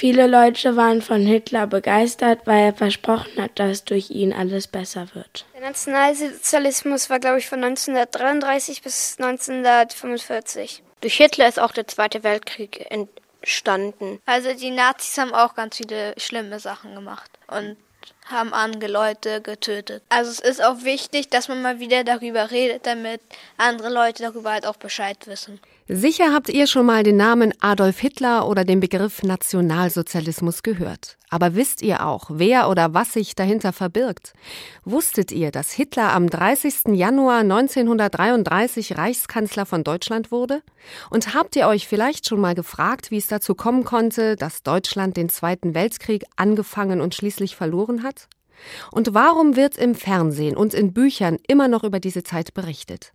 Viele Leute waren von Hitler begeistert, weil er versprochen hat, dass durch ihn alles besser wird. Der Nationalsozialismus war, glaube ich, von 1933 bis 1945. Durch Hitler ist auch der Zweite Weltkrieg entstanden. Also die Nazis haben auch ganz viele schlimme Sachen gemacht und haben andere Leute getötet. Also es ist auch wichtig, dass man mal wieder darüber redet, damit andere Leute darüber halt auch Bescheid wissen. Sicher habt ihr schon mal den Namen Adolf Hitler oder den Begriff Nationalsozialismus gehört. Aber wisst ihr auch, wer oder was sich dahinter verbirgt? Wusstet ihr, dass Hitler am 30. Januar 1933 Reichskanzler von Deutschland wurde? Und habt ihr euch vielleicht schon mal gefragt, wie es dazu kommen konnte, dass Deutschland den Zweiten Weltkrieg angefangen und schließlich verloren hat? Und warum wird im Fernsehen und in Büchern immer noch über diese Zeit berichtet?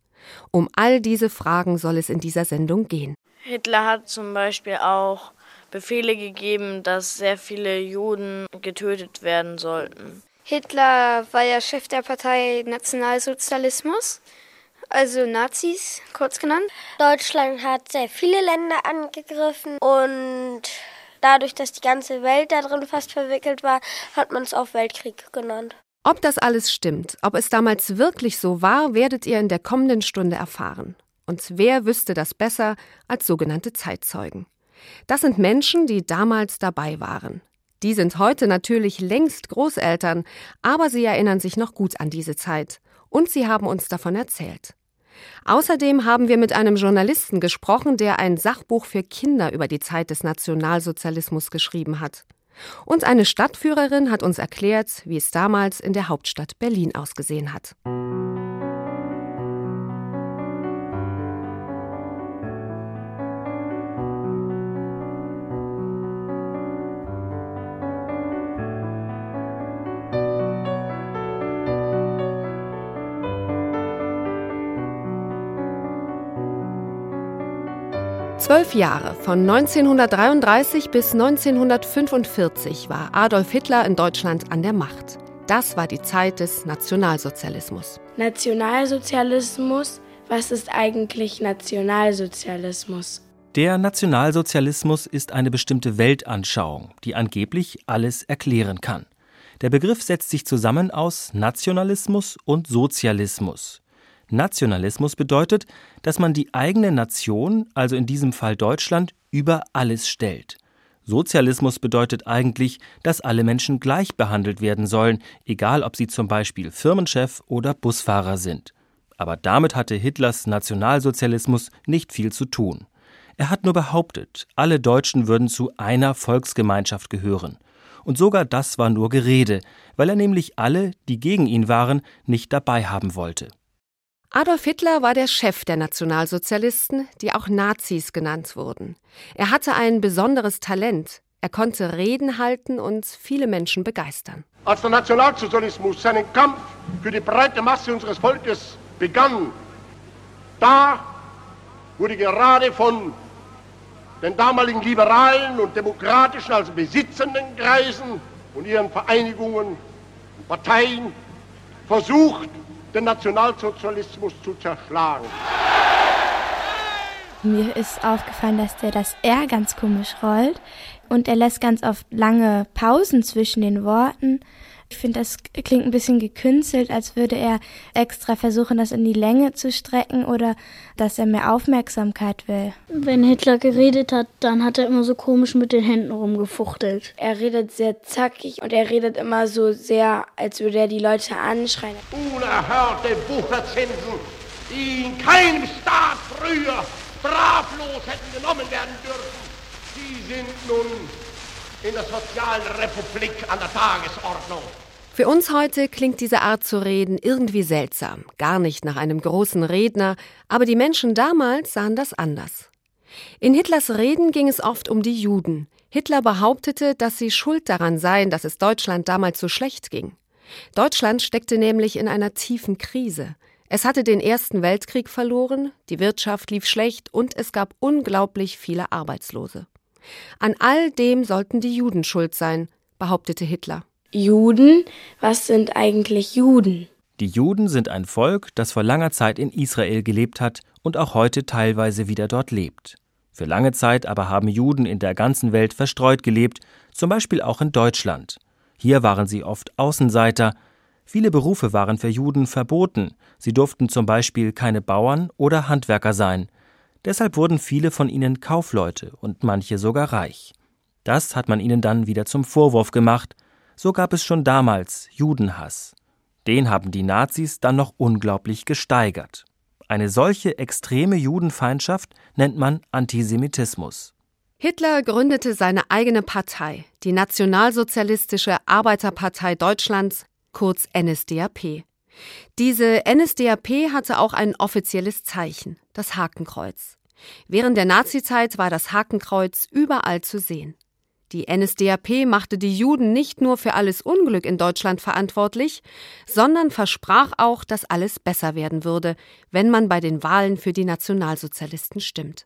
Um all diese Fragen soll es in dieser Sendung gehen. Hitler hat zum Beispiel auch Befehle gegeben, dass sehr viele Juden getötet werden sollten. Hitler war ja Chef der Partei Nationalsozialismus, also Nazis kurz genannt. Deutschland hat sehr viele Länder angegriffen und dadurch, dass die ganze Welt darin fast verwickelt war, hat man es auch Weltkrieg genannt. Ob das alles stimmt, ob es damals wirklich so war, werdet ihr in der kommenden Stunde erfahren. Und wer wüsste das besser als sogenannte Zeitzeugen? Das sind Menschen, die damals dabei waren. Die sind heute natürlich längst Großeltern, aber sie erinnern sich noch gut an diese Zeit. Und sie haben uns davon erzählt. Außerdem haben wir mit einem Journalisten gesprochen, der ein Sachbuch für Kinder über die Zeit des Nationalsozialismus geschrieben hat. Und eine Stadtführerin hat uns erklärt, wie es damals in der Hauptstadt Berlin ausgesehen hat. Zwölf Jahre, von 1933 bis 1945, war Adolf Hitler in Deutschland an der Macht. Das war die Zeit des Nationalsozialismus. Nationalsozialismus? Was ist eigentlich Nationalsozialismus? Der Nationalsozialismus ist eine bestimmte Weltanschauung, die angeblich alles erklären kann. Der Begriff setzt sich zusammen aus Nationalismus und Sozialismus. Nationalismus bedeutet, dass man die eigene Nation, also in diesem Fall Deutschland, über alles stellt. Sozialismus bedeutet eigentlich, dass alle Menschen gleich behandelt werden sollen, egal ob sie zum Beispiel Firmenchef oder Busfahrer sind. Aber damit hatte Hitlers Nationalsozialismus nicht viel zu tun. Er hat nur behauptet, alle Deutschen würden zu einer Volksgemeinschaft gehören. Und sogar das war nur Gerede, weil er nämlich alle, die gegen ihn waren, nicht dabei haben wollte. Adolf Hitler war der Chef der Nationalsozialisten, die auch Nazis genannt wurden. Er hatte ein besonderes Talent. Er konnte Reden halten und viele Menschen begeistern. Als der Nationalsozialismus seinen Kampf für die breite Masse unseres Volkes begann, da wurde gerade von den damaligen liberalen und demokratischen, also besitzenden Kreisen und ihren Vereinigungen und Parteien versucht, den Nationalsozialismus zu zerschlagen. Mir ist aufgefallen, dass der das R ganz komisch rollt und er lässt ganz oft lange Pausen zwischen den Worten. Ich finde, das klingt ein bisschen gekünstelt, als würde er extra versuchen, das in die Länge zu strecken oder dass er mehr Aufmerksamkeit will. Wenn Hitler geredet hat, dann hat er immer so komisch mit den Händen rumgefuchtelt. Er redet sehr zackig und er redet immer so sehr, als würde er die Leute anschreien. Unerhörte Wucherzinsen, die in keinem Staat früher straflos hätten genommen werden dürfen, die sind nun in der sozialen Republik an der Tagesordnung. Für uns heute klingt diese Art zu reden irgendwie seltsam, gar nicht nach einem großen Redner, aber die Menschen damals sahen das anders. In Hitlers Reden ging es oft um die Juden. Hitler behauptete, dass sie schuld daran seien, dass es Deutschland damals so schlecht ging. Deutschland steckte nämlich in einer tiefen Krise. Es hatte den Ersten Weltkrieg verloren, die Wirtschaft lief schlecht und es gab unglaublich viele Arbeitslose. An all dem sollten die Juden schuld sein, behauptete Hitler. Juden? Was sind eigentlich Juden? Die Juden sind ein Volk, das vor langer Zeit in Israel gelebt hat und auch heute teilweise wieder dort lebt. Für lange Zeit aber haben Juden in der ganzen Welt verstreut gelebt, zum Beispiel auch in Deutschland. Hier waren sie oft Außenseiter. Viele Berufe waren für Juden verboten. Sie durften zum Beispiel keine Bauern oder Handwerker sein. Deshalb wurden viele von ihnen Kaufleute und manche sogar reich. Das hat man ihnen dann wieder zum Vorwurf gemacht. So gab es schon damals Judenhass. Den haben die Nazis dann noch unglaublich gesteigert. Eine solche extreme Judenfeindschaft nennt man Antisemitismus. Hitler gründete seine eigene Partei, die Nationalsozialistische Arbeiterpartei Deutschlands, kurz NSDAP. Diese NSDAP hatte auch ein offizielles Zeichen, das Hakenkreuz. Während der Nazizeit war das Hakenkreuz überall zu sehen. Die NSDAP machte die Juden nicht nur für alles Unglück in Deutschland verantwortlich, sondern versprach auch, dass alles besser werden würde, wenn man bei den Wahlen für die Nationalsozialisten stimmt.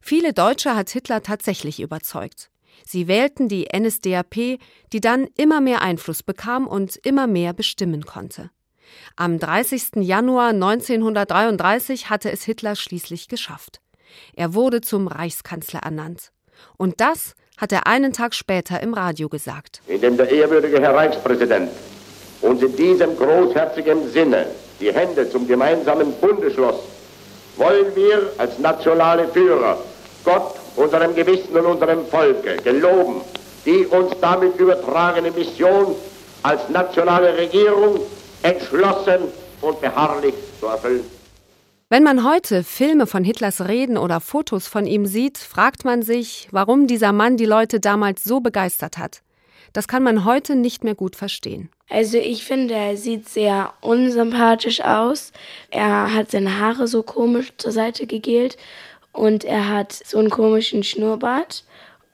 Viele Deutsche hat Hitler tatsächlich überzeugt. Sie wählten die NSDAP, die dann immer mehr Einfluss bekam und immer mehr bestimmen konnte. Am 30. Januar 1933 hatte es Hitler schließlich geschafft. Er wurde zum Reichskanzler ernannt. Und das hat er einen Tag später im Radio gesagt. Indem der ehrwürdige Herr Reichspräsident uns in diesem großherzigen Sinne die Hände zum gemeinsamen Bunde schloss, wollen wir als nationale Führer Gott, unserem Gewissen und unserem Volke geloben, die uns damit übertragene Mission als nationale Regierung entschlossen und beharrlich zu erfüllen. Wenn man heute Filme von Hitlers Reden oder Fotos von ihm sieht, fragt man sich, warum dieser Mann die Leute damals so begeistert hat. Das kann man heute nicht mehr gut verstehen. Also ich finde, er sieht sehr unsympathisch aus. Er hat seine Haare so komisch zur Seite gegelt und er hat so einen komischen Schnurrbart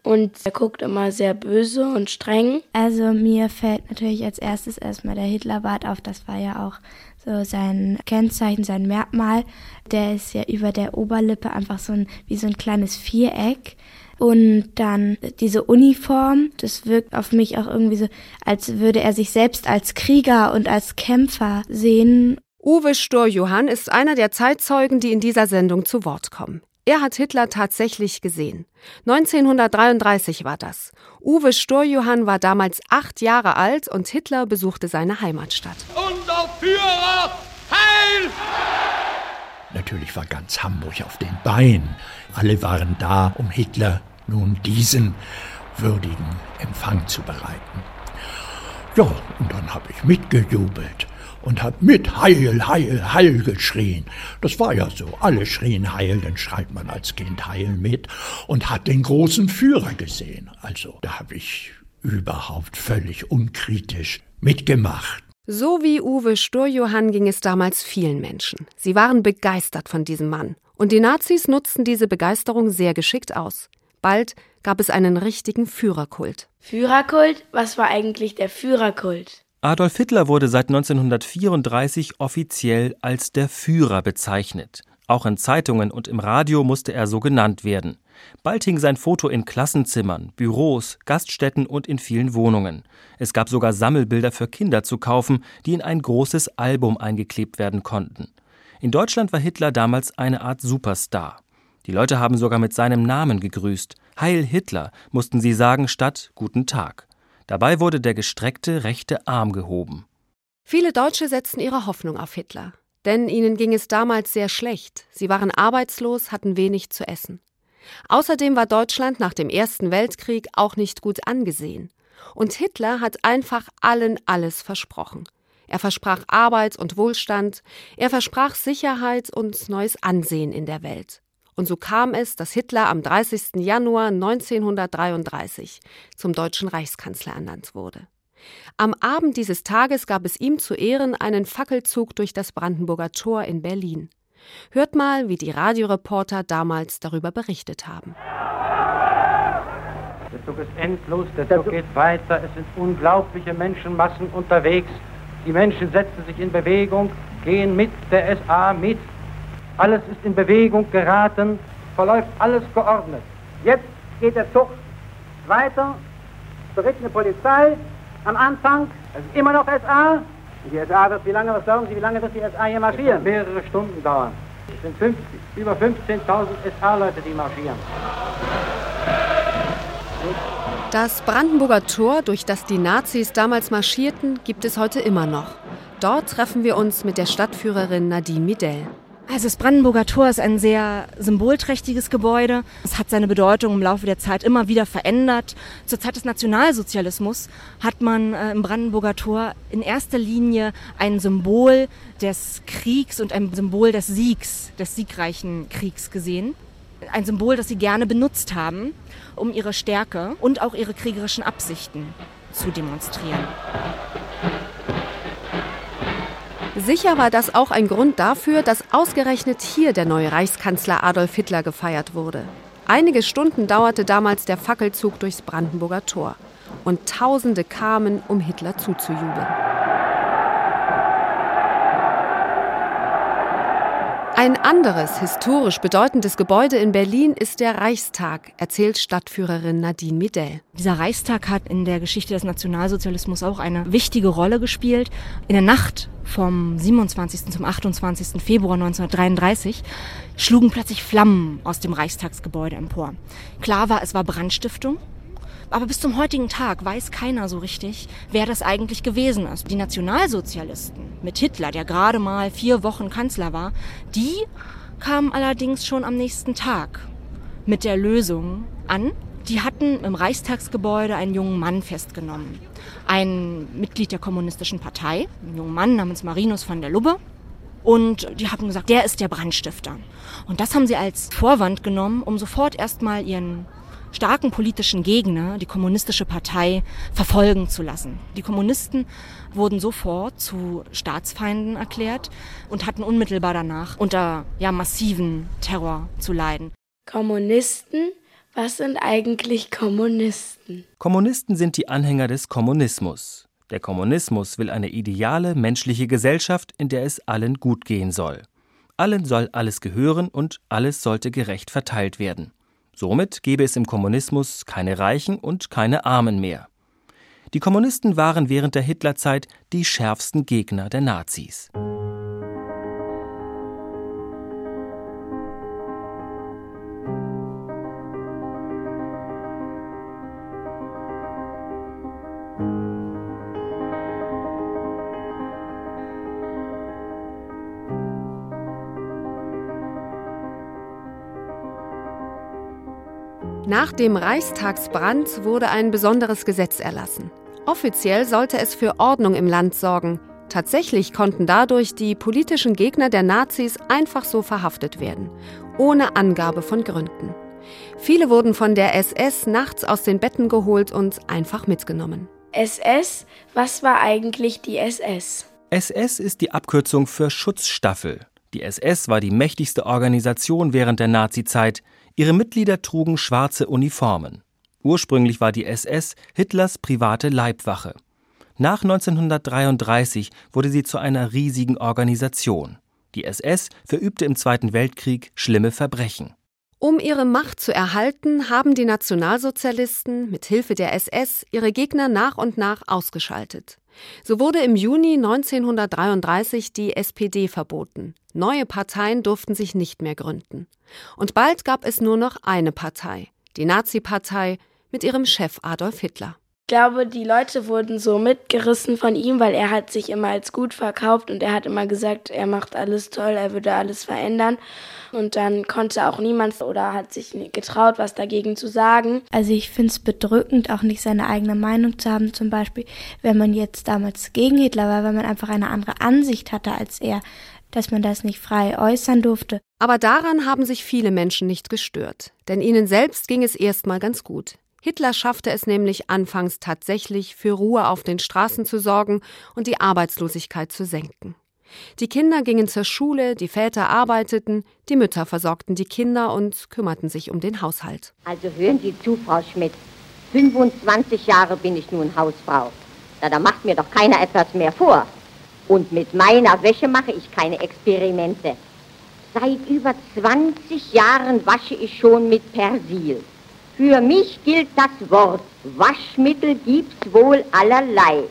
und er guckt immer sehr böse und streng. Also mir fällt natürlich als erstes erstmal der Hitlerbart auf. Das war ja auch so sein Kennzeichen, sein Merkmal. Der ist ja über der Oberlippe einfach so ein, wie so ein kleines Viereck. Und dann diese Uniform, das wirkt auf mich auch irgendwie so, als würde er sich selbst als Krieger und als Kämpfer sehen. Uwe Sturjohann ist einer der Zeitzeugen, die in dieser Sendung zu Wort kommen. Er hat Hitler tatsächlich gesehen. 1933 war das. Uwe Sturjohann war damals acht Jahre alt und Hitler besuchte seine Heimatstadt. Unser Führer, heil! Natürlich war ganz Hamburg auf den Beinen. Alle waren da, um Hitler nun diesen würdigen Empfang zu bereiten. Ja, und dann habe ich mitgejubelt und hat mit Heil, Heil, Heil geschrien. Das war ja so. Alle schrien Heil, dann schreit man als Kind Heil mit und hat den großen Führer gesehen. Also da habe ich überhaupt völlig unkritisch mitgemacht. So wie Uwe Sturjohann ging es damals vielen Menschen. Sie waren begeistert von diesem Mann. Und die Nazis nutzten diese Begeisterung sehr geschickt aus. Bald gab es einen richtigen Führerkult. Führerkult? Was war eigentlich der Führerkult? Adolf Hitler wurde seit 1934 offiziell als der Führer bezeichnet. Auch in Zeitungen und im Radio musste er so genannt werden. Bald hing sein Foto in Klassenzimmern, Büros, Gaststätten und in vielen Wohnungen. Es gab sogar Sammelbilder für Kinder zu kaufen, die in ein großes Album eingeklebt werden konnten. In Deutschland war Hitler damals eine Art Superstar. Die Leute haben sogar mit seinem Namen gegrüßt. Heil Hitler mussten sie sagen statt Guten Tag. Dabei wurde der gestreckte rechte Arm gehoben. Viele Deutsche setzten ihre Hoffnung auf Hitler, denn ihnen ging es damals sehr schlecht. Sie waren arbeitslos, hatten wenig zu essen. Außerdem war Deutschland nach dem Ersten Weltkrieg auch nicht gut angesehen. Und Hitler hat einfach allen alles versprochen. Er versprach Arbeit und Wohlstand, er versprach Sicherheit und neues Ansehen in der Welt. Und so kam es, dass Hitler am 30. Januar 1933 zum deutschen Reichskanzler ernannt wurde. Am Abend dieses Tages gab es ihm zu Ehren einen Fackelzug durch das Brandenburger Tor in Berlin. Hört mal, wie die Radioreporter damals darüber berichtet haben. Der Zug ist endlos, der Zug geht weiter, es sind unglaubliche Menschenmassen unterwegs. Die Menschen setzen sich in Bewegung, gehen mit der SA mit, alles ist in Bewegung geraten, verläuft alles geordnet. Jetzt geht der Zug weiter, berichtet eine Polizei. Am Anfang, es ist immer noch SA. Die SA wird, wie lange, was glauben Sie, wie lange wird die SA hier marschieren? mehrere Stunden dauern. Es sind 50, über 15.000 SA-Leute, die marschieren. Das Brandenburger Tor, durch das die Nazis damals marschierten, gibt es heute immer noch. Dort treffen wir uns mit der Stadtführerin Nadine Midell. Also das Brandenburger Tor ist ein sehr symbolträchtiges Gebäude. Es hat seine Bedeutung im Laufe der Zeit immer wieder verändert. Zur Zeit des Nationalsozialismus hat man äh, im Brandenburger Tor in erster Linie ein Symbol des Kriegs und ein Symbol des Siegs, des siegreichen Kriegs gesehen. Ein Symbol, das sie gerne benutzt haben, um ihre Stärke und auch ihre kriegerischen Absichten zu demonstrieren. Sicher war das auch ein Grund dafür, dass ausgerechnet hier der neue Reichskanzler Adolf Hitler gefeiert wurde. Einige Stunden dauerte damals der Fackelzug durchs Brandenburger Tor. Und Tausende kamen, um Hitler zuzujubeln. Ein anderes historisch bedeutendes Gebäude in Berlin ist der Reichstag, erzählt Stadtführerin Nadine Midell. Dieser Reichstag hat in der Geschichte des Nationalsozialismus auch eine wichtige Rolle gespielt. In der Nacht vom 27. zum 28. Februar 1933 schlugen plötzlich Flammen aus dem Reichstagsgebäude empor. Klar war, es war Brandstiftung. Aber bis zum heutigen Tag weiß keiner so richtig, wer das eigentlich gewesen ist. Die Nationalsozialisten mit Hitler, der gerade mal vier Wochen Kanzler war, die kamen allerdings schon am nächsten Tag mit der Lösung an. Die hatten im Reichstagsgebäude einen jungen Mann festgenommen. Ein Mitglied der Kommunistischen Partei, ein junger Mann namens Marinus von der Lubbe. Und die haben gesagt, der ist der Brandstifter. Und das haben sie als Vorwand genommen, um sofort erstmal ihren starken politischen Gegner, die kommunistische Partei, verfolgen zu lassen. Die Kommunisten wurden sofort zu Staatsfeinden erklärt und hatten unmittelbar danach unter ja, massiven Terror zu leiden. Kommunisten? Was sind eigentlich Kommunisten? Kommunisten sind die Anhänger des Kommunismus. Der Kommunismus will eine ideale menschliche Gesellschaft, in der es allen gut gehen soll. Allen soll alles gehören und alles sollte gerecht verteilt werden. Somit gäbe es im Kommunismus keine Reichen und keine Armen mehr. Die Kommunisten waren während der Hitlerzeit die schärfsten Gegner der Nazis. Nach dem Reichstagsbrand wurde ein besonderes Gesetz erlassen. Offiziell sollte es für Ordnung im Land sorgen. Tatsächlich konnten dadurch die politischen Gegner der Nazis einfach so verhaftet werden, ohne Angabe von Gründen. Viele wurden von der SS nachts aus den Betten geholt und einfach mitgenommen. SS? Was war eigentlich die SS? SS ist die Abkürzung für Schutzstaffel. Die SS war die mächtigste Organisation während der Nazizeit. Ihre Mitglieder trugen schwarze Uniformen. Ursprünglich war die SS Hitlers private Leibwache. Nach 1933 wurde sie zu einer riesigen Organisation. Die SS verübte im Zweiten Weltkrieg schlimme Verbrechen. Um ihre Macht zu erhalten, haben die Nationalsozialisten mit Hilfe der SS ihre Gegner nach und nach ausgeschaltet. So wurde im Juni 1933 die SPD verboten. Neue Parteien durften sich nicht mehr gründen. Und bald gab es nur noch eine Partei, die Nazi-Partei mit ihrem Chef Adolf Hitler. Ich glaube, die Leute wurden so mitgerissen von ihm, weil er hat sich immer als gut verkauft und er hat immer gesagt, er macht alles toll, er würde alles verändern. Und dann konnte auch niemand oder hat sich getraut, was dagegen zu sagen. Also ich finde es bedrückend, auch nicht seine eigene Meinung zu haben. Zum Beispiel, wenn man jetzt damals gegen Hitler war, weil man einfach eine andere Ansicht hatte als er dass man das nicht frei äußern durfte. Aber daran haben sich viele Menschen nicht gestört, denn ihnen selbst ging es erstmal ganz gut. Hitler schaffte es nämlich anfangs tatsächlich, für Ruhe auf den Straßen zu sorgen und die Arbeitslosigkeit zu senken. Die Kinder gingen zur Schule, die Väter arbeiteten, die Mütter versorgten die Kinder und kümmerten sich um den Haushalt. Also hören Sie zu, Frau Schmidt. 25 Jahre bin ich nun Hausfrau. Na, da macht mir doch keiner etwas mehr vor. Und mit meiner Wäsche mache ich keine Experimente. Seit über 20 Jahren wasche ich schon mit Persil. Für mich gilt das Wort, Waschmittel gibt's wohl allerlei.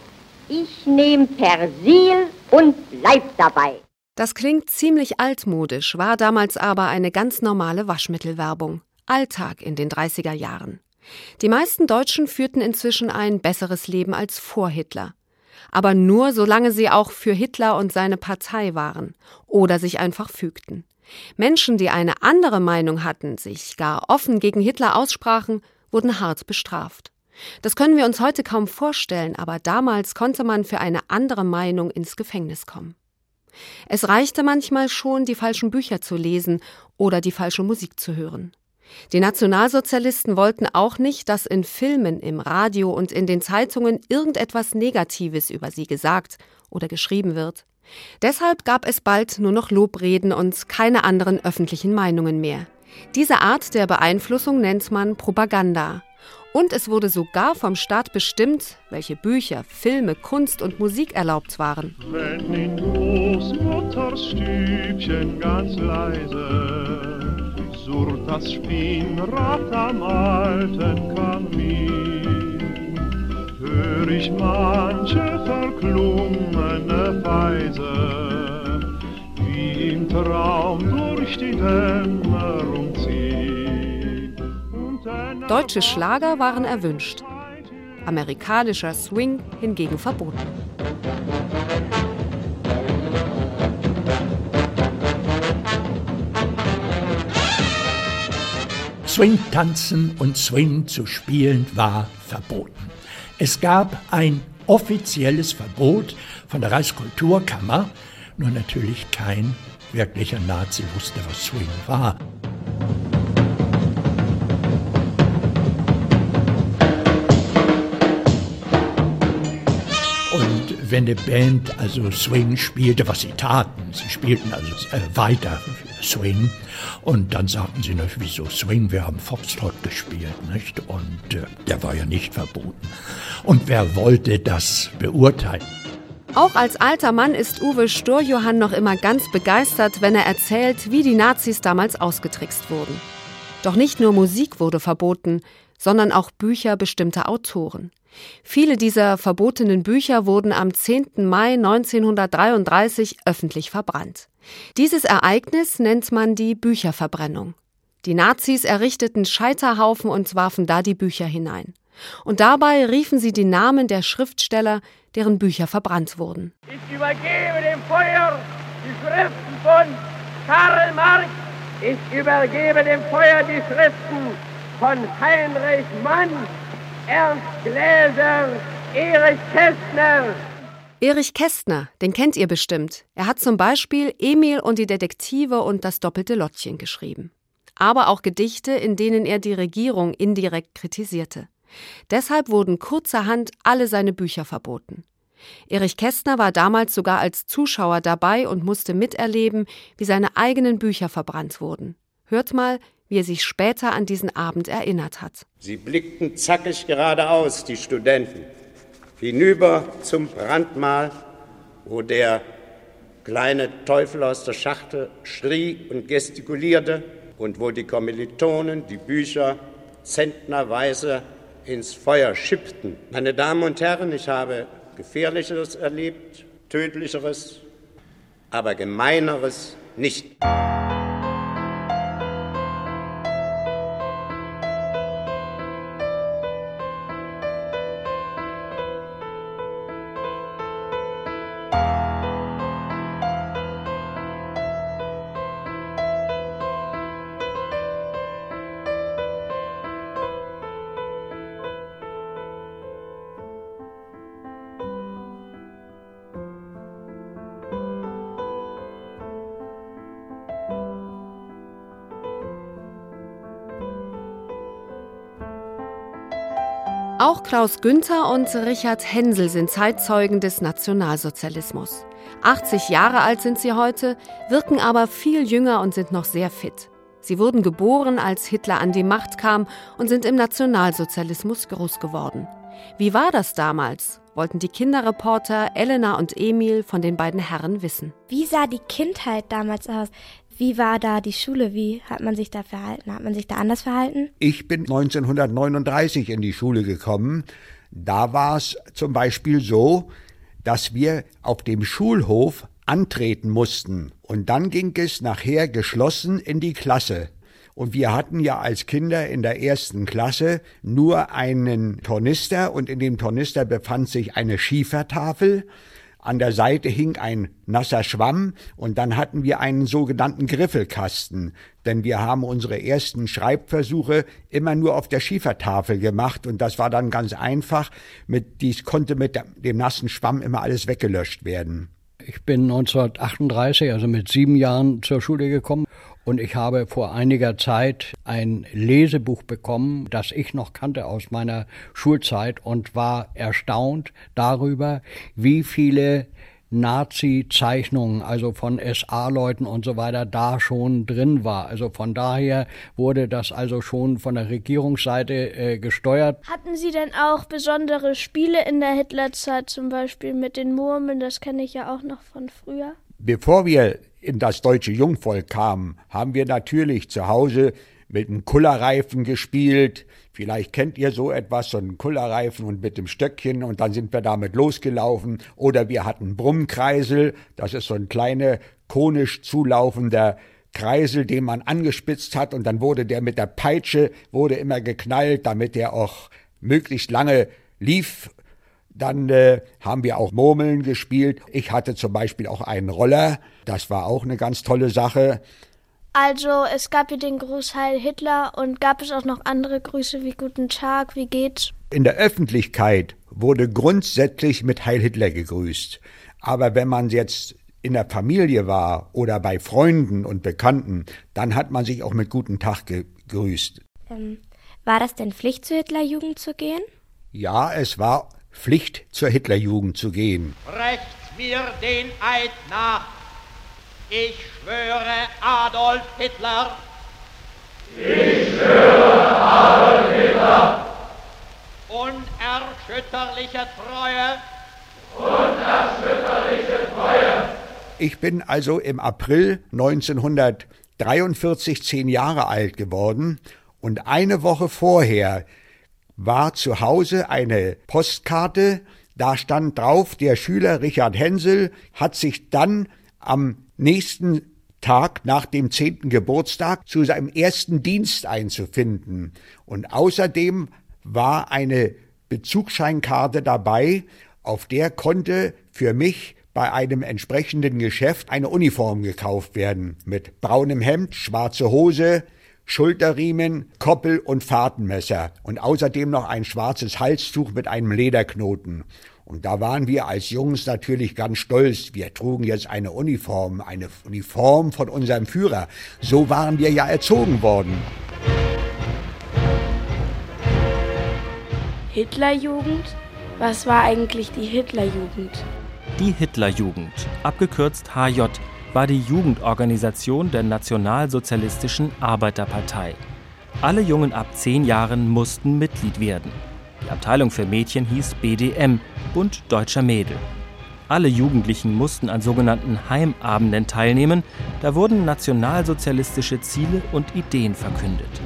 Ich nehme Persil und bleib dabei. Das klingt ziemlich altmodisch, war damals aber eine ganz normale Waschmittelwerbung. Alltag in den 30er Jahren. Die meisten Deutschen führten inzwischen ein besseres Leben als vor Hitler. Aber nur solange sie auch für Hitler und seine Partei waren oder sich einfach fügten. Menschen, die eine andere Meinung hatten, sich gar offen gegen Hitler aussprachen, wurden hart bestraft. Das können wir uns heute kaum vorstellen, aber damals konnte man für eine andere Meinung ins Gefängnis kommen. Es reichte manchmal schon, die falschen Bücher zu lesen oder die falsche Musik zu hören. Die Nationalsozialisten wollten auch nicht, dass in Filmen, im Radio und in den Zeitungen irgendetwas Negatives über sie gesagt oder geschrieben wird. Deshalb gab es bald nur noch Lobreden und keine anderen öffentlichen Meinungen mehr. Diese Art der Beeinflussung nennt man Propaganda. Und es wurde sogar vom Staat bestimmt, welche Bücher, Filme, Kunst und Musik erlaubt waren. Wenn in Großmutters Stübchen ganz leise surrt das Spinnrad am alten Kamin, hör ich manche verklungene Weise, wie im Traum durch die Dämmerung Deutsche Schlager waren erwünscht, amerikanischer Swing hingegen verboten. Swing tanzen und Swing zu spielen war verboten. Es gab ein offizielles Verbot von der Reichskulturkammer, nur natürlich kein wirklicher Nazi wusste, was Swing war. wenn eine Band also Swing spielte, was sie taten, sie spielten also äh, weiter Swing und dann sagten sie, na, wieso Swing, wir haben Foxtrot gespielt, nicht? Und äh, der war ja nicht verboten. Und wer wollte das beurteilen? Auch als alter Mann ist Uwe Sturjohann noch immer ganz begeistert, wenn er erzählt, wie die Nazis damals ausgetrickst wurden. Doch nicht nur Musik wurde verboten, sondern auch Bücher bestimmter Autoren. Viele dieser verbotenen Bücher wurden am 10. Mai 1933 öffentlich verbrannt. Dieses Ereignis nennt man die Bücherverbrennung. Die Nazis errichteten Scheiterhaufen und warfen da die Bücher hinein. Und dabei riefen sie die Namen der Schriftsteller, deren Bücher verbrannt wurden. Ich übergebe dem Feuer die Schriften von Karl Marx. Ich übergebe dem Feuer die Schriften von Heinrich Mann. Ernst Gläser, Erich Kästner. Erich Kästner, den kennt ihr bestimmt. Er hat zum Beispiel Emil und die Detektive und das doppelte Lottchen geschrieben. Aber auch Gedichte, in denen er die Regierung indirekt kritisierte. Deshalb wurden kurzerhand alle seine Bücher verboten. Erich Kästner war damals sogar als Zuschauer dabei und musste miterleben, wie seine eigenen Bücher verbrannt wurden. Hört mal, wie er sich später an diesen Abend erinnert hat. Sie blickten zackig geradeaus, die Studenten, hinüber zum Brandmal, wo der kleine Teufel aus der Schachtel schrie und gestikulierte und wo die Kommilitonen die Bücher zentnerweise ins Feuer schippten. Meine Damen und Herren, ich habe Gefährlicheres erlebt, Tödlicheres, aber Gemeineres nicht. Klaus Günther und Richard Hensel sind Zeitzeugen des Nationalsozialismus. 80 Jahre alt sind sie heute, wirken aber viel jünger und sind noch sehr fit. Sie wurden geboren, als Hitler an die Macht kam und sind im Nationalsozialismus groß geworden. Wie war das damals? wollten die Kinderreporter Elena und Emil von den beiden Herren wissen. Wie sah die Kindheit damals aus? Wie war da die Schule? Wie hat man sich da verhalten? Hat man sich da anders verhalten? Ich bin 1939 in die Schule gekommen. Da war es zum Beispiel so, dass wir auf dem Schulhof antreten mussten. Und dann ging es nachher geschlossen in die Klasse. Und wir hatten ja als Kinder in der ersten Klasse nur einen Tornister und in dem Tornister befand sich eine Schiefertafel. An der Seite hing ein nasser Schwamm und dann hatten wir einen sogenannten Griffelkasten, denn wir haben unsere ersten Schreibversuche immer nur auf der Schiefertafel gemacht und das war dann ganz einfach, mit, dies konnte mit dem nassen Schwamm immer alles weggelöscht werden. Ich bin 1938, also mit sieben Jahren zur Schule gekommen und ich habe vor einiger Zeit ein Lesebuch bekommen, das ich noch kannte aus meiner Schulzeit und war erstaunt darüber, wie viele Nazi-Zeichnungen, also von SA-Leuten und so weiter, da schon drin war. Also von daher wurde das also schon von der Regierungsseite äh, gesteuert. Hatten Sie denn auch besondere Spiele in der Hitlerzeit, zum Beispiel mit den Murmeln? Das kenne ich ja auch noch von früher. Bevor wir in das deutsche Jungvolk kamen, haben wir natürlich zu Hause mit einem Kullerreifen gespielt. Vielleicht kennt ihr so etwas, so einen Kullerreifen und mit dem Stöckchen und dann sind wir damit losgelaufen. Oder wir hatten Brummkreisel, das ist so ein kleiner konisch zulaufender Kreisel, den man angespitzt hat und dann wurde der mit der Peitsche, wurde immer geknallt, damit der auch möglichst lange lief. Dann äh, haben wir auch Murmeln gespielt. Ich hatte zum Beispiel auch einen Roller, das war auch eine ganz tolle Sache. Also es gab hier den Gruß Heil Hitler und gab es auch noch andere Grüße wie Guten Tag, wie geht's? In der Öffentlichkeit wurde grundsätzlich mit Heil Hitler gegrüßt. Aber wenn man jetzt in der Familie war oder bei Freunden und Bekannten, dann hat man sich auch mit Guten Tag gegrüßt. Ähm, war das denn Pflicht zur Hitlerjugend zu gehen? Ja, es war Pflicht zur Hitlerjugend zu gehen. Recht mir den Eid nach ich schwöre Adolf Hitler. Ich schwöre Adolf Hitler. Unerschütterliche Treue. Unerschütterliche Treue. Ich bin also im April 1943 zehn Jahre alt geworden und eine Woche vorher war zu Hause eine Postkarte, da stand drauf, der Schüler Richard Hensel hat sich dann am nächsten Tag nach dem zehnten Geburtstag zu seinem ersten Dienst einzufinden. Und außerdem war eine Bezugsscheinkarte dabei, auf der konnte für mich bei einem entsprechenden Geschäft eine Uniform gekauft werden mit braunem Hemd, schwarze Hose, Schulterriemen, Koppel und Fahrtenmesser und außerdem noch ein schwarzes Halstuch mit einem Lederknoten. Und da waren wir als Jungs natürlich ganz stolz. Wir trugen jetzt eine Uniform, eine Uniform von unserem Führer. So waren wir ja erzogen worden. Hitlerjugend? Was war eigentlich die Hitlerjugend? Die Hitlerjugend, abgekürzt HJ, war die Jugendorganisation der Nationalsozialistischen Arbeiterpartei. Alle Jungen ab zehn Jahren mussten Mitglied werden. Die Abteilung für Mädchen hieß BDM, Bund Deutscher Mädel. Alle Jugendlichen mussten an sogenannten Heimabenden teilnehmen, da wurden nationalsozialistische Ziele und Ideen verkündet.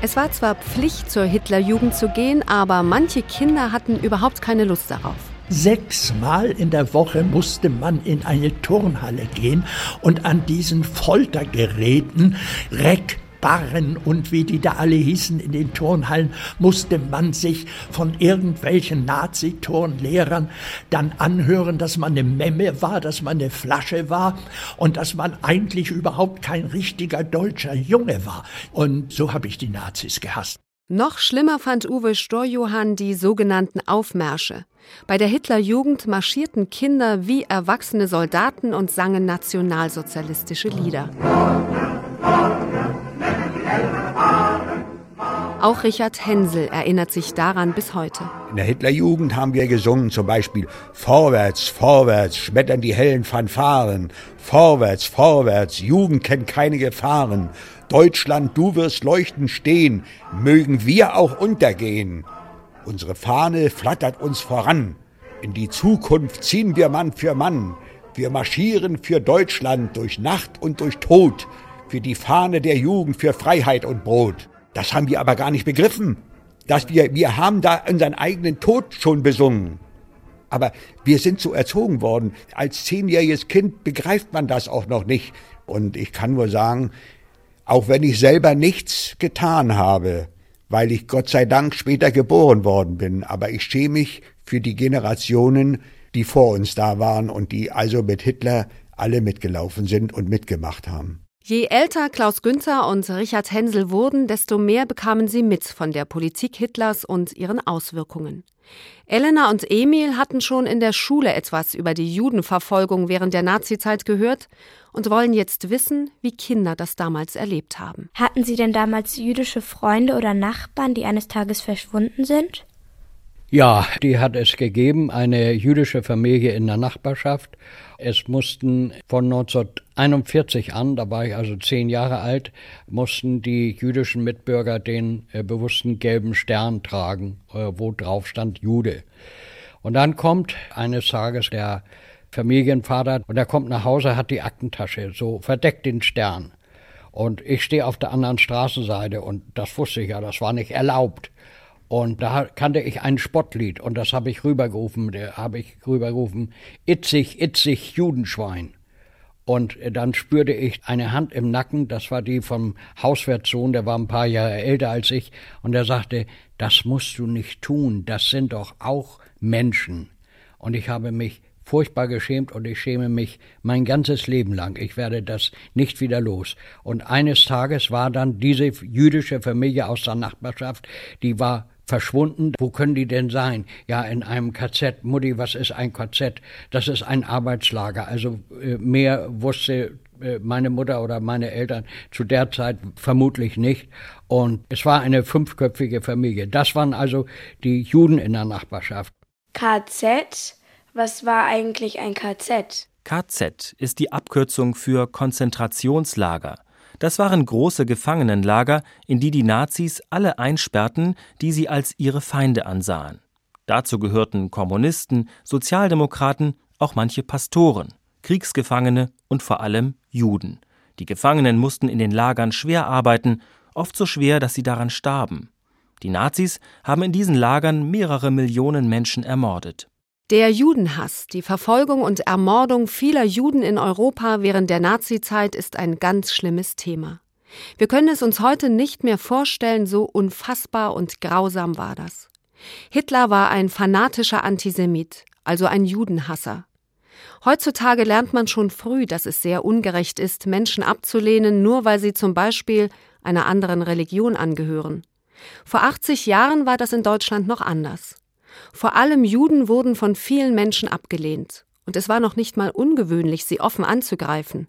Es war zwar Pflicht, zur Hitlerjugend zu gehen, aber manche Kinder hatten überhaupt keine Lust darauf. Sechsmal in der Woche musste man in eine Turnhalle gehen und an diesen Foltergeräten Reck, Barren und wie die da alle hießen in den Turnhallen, musste man sich von irgendwelchen Nazi-Turnlehrern dann anhören, dass man eine Memme war, dass man eine Flasche war und dass man eigentlich überhaupt kein richtiger deutscher Junge war. Und so habe ich die Nazis gehasst. Noch schlimmer fand Uwe Storjohann die sogenannten Aufmärsche. Bei der Hitlerjugend marschierten Kinder wie erwachsene Soldaten und sangen nationalsozialistische Lieder. Auch Richard Hensel erinnert sich daran bis heute. In der Hitlerjugend haben wir gesungen zum Beispiel Vorwärts, vorwärts, schmettern die hellen Fanfaren. Vorwärts, vorwärts, Jugend kennt keine Gefahren. Deutschland, du wirst leuchtend stehen, mögen wir auch untergehen. Unsere Fahne flattert uns voran. In die Zukunft ziehen wir Mann für Mann. Wir marschieren für Deutschland durch Nacht und durch Tod, für die Fahne der Jugend, für Freiheit und Brot. Das haben wir aber gar nicht begriffen. Dass wir, wir haben da unseren eigenen Tod schon besungen. Aber wir sind so erzogen worden. Als zehnjähriges Kind begreift man das auch noch nicht. Und ich kann nur sagen, auch wenn ich selber nichts getan habe, weil ich Gott sei Dank später geboren worden bin, aber ich schäme mich für die Generationen, die vor uns da waren und die also mit Hitler alle mitgelaufen sind und mitgemacht haben. Je älter Klaus Günther und Richard Hensel wurden, desto mehr bekamen sie mit von der Politik Hitlers und ihren Auswirkungen. Elena und Emil hatten schon in der Schule etwas über die Judenverfolgung während der Nazizeit gehört und wollen jetzt wissen, wie Kinder das damals erlebt haben. Hatten Sie denn damals jüdische Freunde oder Nachbarn, die eines Tages verschwunden sind? Ja, die hat es gegeben, eine jüdische Familie in der Nachbarschaft. Es mussten von 1941 an, da war ich also zehn Jahre alt, mussten die jüdischen Mitbürger den äh, bewussten gelben Stern tragen, äh, wo drauf stand Jude. Und dann kommt eines Tages der Familienvater und er kommt nach Hause, hat die Aktentasche, so verdeckt den Stern. Und ich stehe auf der anderen Straßenseite und das wusste ich ja, das war nicht erlaubt. Und da kannte ich ein Spottlied und das habe ich rübergerufen, da habe ich rübergerufen, itzig, itzig, Judenschwein. Und dann spürte ich eine Hand im Nacken, das war die vom Hauswärtssohn, der war ein paar Jahre älter als ich, und er sagte, das musst du nicht tun, das sind doch auch Menschen. Und ich habe mich furchtbar geschämt und ich schäme mich mein ganzes Leben lang. Ich werde das nicht wieder los. Und eines Tages war dann diese jüdische Familie aus der Nachbarschaft, die war verschwunden. Wo können die denn sein? Ja, in einem KZ. Mutti, was ist ein KZ? Das ist ein Arbeitslager. Also äh, mehr wusste äh, meine Mutter oder meine Eltern zu der Zeit vermutlich nicht. Und es war eine fünfköpfige Familie. Das waren also die Juden in der Nachbarschaft. KZ? Was war eigentlich ein KZ? KZ ist die Abkürzung für Konzentrationslager. Das waren große Gefangenenlager, in die die Nazis alle einsperrten, die sie als ihre Feinde ansahen. Dazu gehörten Kommunisten, Sozialdemokraten, auch manche Pastoren, Kriegsgefangene und vor allem Juden. Die Gefangenen mussten in den Lagern schwer arbeiten, oft so schwer, dass sie daran starben. Die Nazis haben in diesen Lagern mehrere Millionen Menschen ermordet. Der Judenhass, die Verfolgung und Ermordung vieler Juden in Europa während der Nazizeit ist ein ganz schlimmes Thema. Wir können es uns heute nicht mehr vorstellen, so unfassbar und grausam war das. Hitler war ein fanatischer Antisemit, also ein Judenhasser. Heutzutage lernt man schon früh, dass es sehr ungerecht ist, Menschen abzulehnen, nur weil sie zum Beispiel einer anderen Religion angehören. Vor 80 Jahren war das in Deutschland noch anders. Vor allem Juden wurden von vielen Menschen abgelehnt, und es war noch nicht mal ungewöhnlich, sie offen anzugreifen.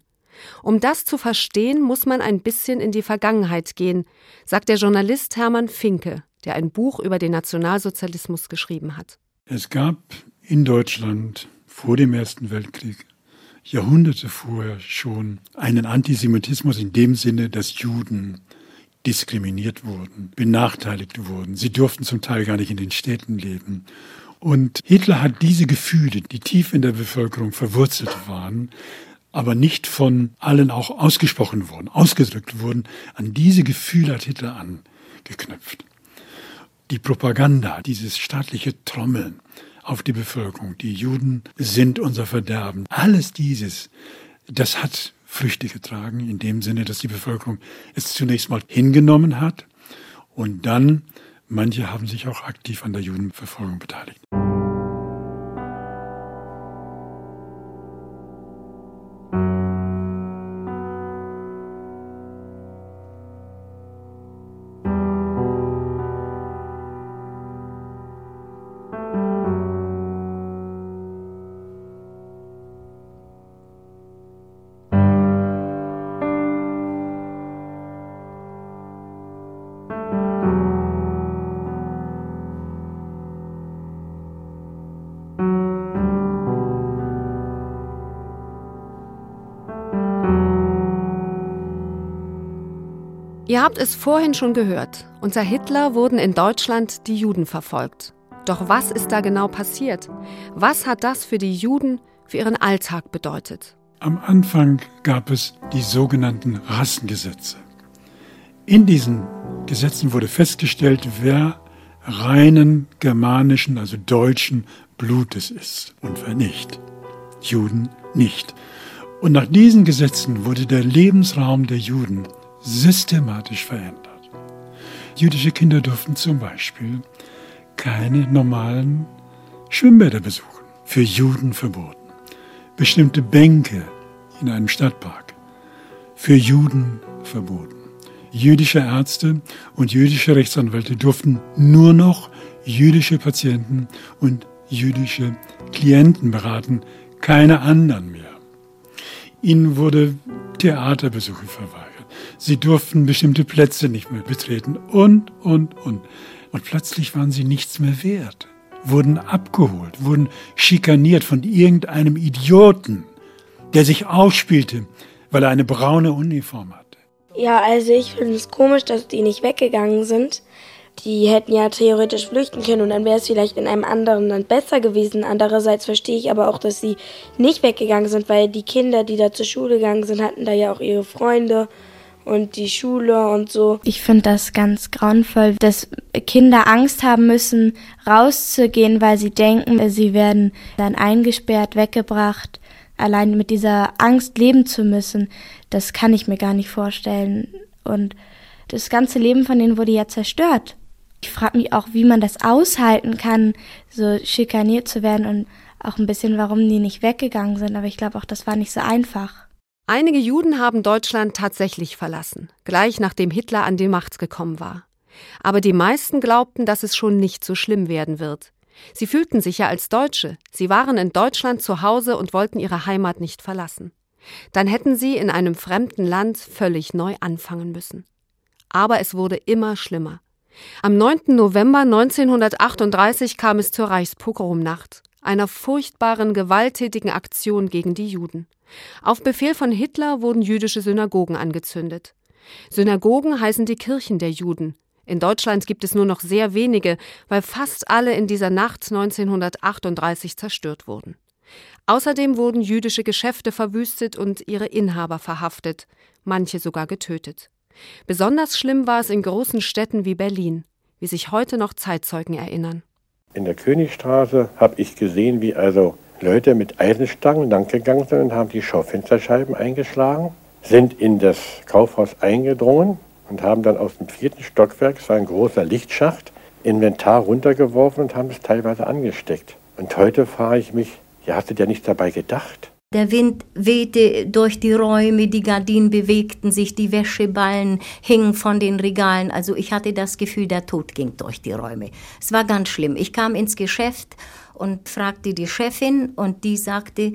Um das zu verstehen, muss man ein bisschen in die Vergangenheit gehen, sagt der Journalist Hermann Finke, der ein Buch über den Nationalsozialismus geschrieben hat. Es gab in Deutschland vor dem Ersten Weltkrieg Jahrhunderte vorher schon einen Antisemitismus in dem Sinne, dass Juden diskriminiert wurden, benachteiligt wurden. Sie durften zum Teil gar nicht in den Städten leben. Und Hitler hat diese Gefühle, die tief in der Bevölkerung verwurzelt waren, aber nicht von allen auch ausgesprochen wurden, ausgedrückt wurden, an diese Gefühle hat Hitler angeknüpft. Die Propaganda, dieses staatliche Trommeln auf die Bevölkerung, die Juden sind unser Verderben, alles dieses, das hat Früchte getragen, in dem Sinne, dass die Bevölkerung es zunächst mal hingenommen hat und dann, manche haben sich auch aktiv an der Judenverfolgung beteiligt. Habt es vorhin schon gehört. Unter Hitler wurden in Deutschland die Juden verfolgt. Doch was ist da genau passiert? Was hat das für die Juden, für ihren Alltag bedeutet? Am Anfang gab es die sogenannten Rassengesetze. In diesen Gesetzen wurde festgestellt, wer reinen germanischen, also deutschen Blutes ist und wer nicht. Juden nicht. Und nach diesen Gesetzen wurde der Lebensraum der Juden systematisch verändert. Jüdische Kinder durften zum Beispiel keine normalen Schwimmbäder besuchen, für Juden verboten. Bestimmte Bänke in einem Stadtpark, für Juden verboten. Jüdische Ärzte und jüdische Rechtsanwälte durften nur noch jüdische Patienten und jüdische Klienten beraten, keine anderen mehr. Ihnen wurde Theaterbesuche verweigert. Sie durften bestimmte Plätze nicht mehr betreten und, und, und. Und plötzlich waren sie nichts mehr wert, wurden abgeholt, wurden schikaniert von irgendeinem Idioten, der sich aufspielte, weil er eine braune Uniform hatte. Ja, also ich finde es komisch, dass die nicht weggegangen sind. Die hätten ja theoretisch flüchten können und dann wäre es vielleicht in einem anderen Land besser gewesen. Andererseits verstehe ich aber auch, dass sie nicht weggegangen sind, weil die Kinder, die da zur Schule gegangen sind, hatten da ja auch ihre Freunde und die Schule und so. Ich finde das ganz grauenvoll, dass Kinder Angst haben müssen, rauszugehen, weil sie denken, sie werden dann eingesperrt, weggebracht. Allein mit dieser Angst leben zu müssen, das kann ich mir gar nicht vorstellen. Und das ganze Leben von denen wurde ja zerstört. Ich frage mich auch, wie man das aushalten kann, so schikaniert zu werden und auch ein bisschen, warum die nicht weggegangen sind. Aber ich glaube auch, das war nicht so einfach. Einige Juden haben Deutschland tatsächlich verlassen, gleich nachdem Hitler an die Macht gekommen war. Aber die meisten glaubten, dass es schon nicht so schlimm werden wird. Sie fühlten sich ja als Deutsche, sie waren in Deutschland zu Hause und wollten ihre Heimat nicht verlassen. Dann hätten sie in einem fremden Land völlig neu anfangen müssen. Aber es wurde immer schlimmer. Am 9. November 1938 kam es zur Reichspogromnacht, einer furchtbaren, gewalttätigen Aktion gegen die Juden. Auf Befehl von Hitler wurden jüdische Synagogen angezündet. Synagogen heißen die Kirchen der Juden. In Deutschland gibt es nur noch sehr wenige, weil fast alle in dieser Nacht 1938 zerstört wurden. Außerdem wurden jüdische Geschäfte verwüstet und ihre Inhaber verhaftet, manche sogar getötet. Besonders schlimm war es in großen Städten wie Berlin, wie sich heute noch Zeitzeugen erinnern. In der Königstraße habe ich gesehen, wie also Leute mit Eisenstangen langgegangen sind und haben die Schaufensterscheiben eingeschlagen, sind in das Kaufhaus eingedrungen und haben dann aus dem vierten Stockwerk, es war ein großer Lichtschacht, Inventar runtergeworfen und haben es teilweise angesteckt. Und heute frage ich mich, ja, hast du dir nichts dabei gedacht? Der Wind wehte durch die Räume, die Gardinen bewegten sich, die Wäscheballen hingen von den Regalen. Also ich hatte das Gefühl, der Tod ging durch die Räume. Es war ganz schlimm. Ich kam ins Geschäft und fragte die Chefin und die sagte,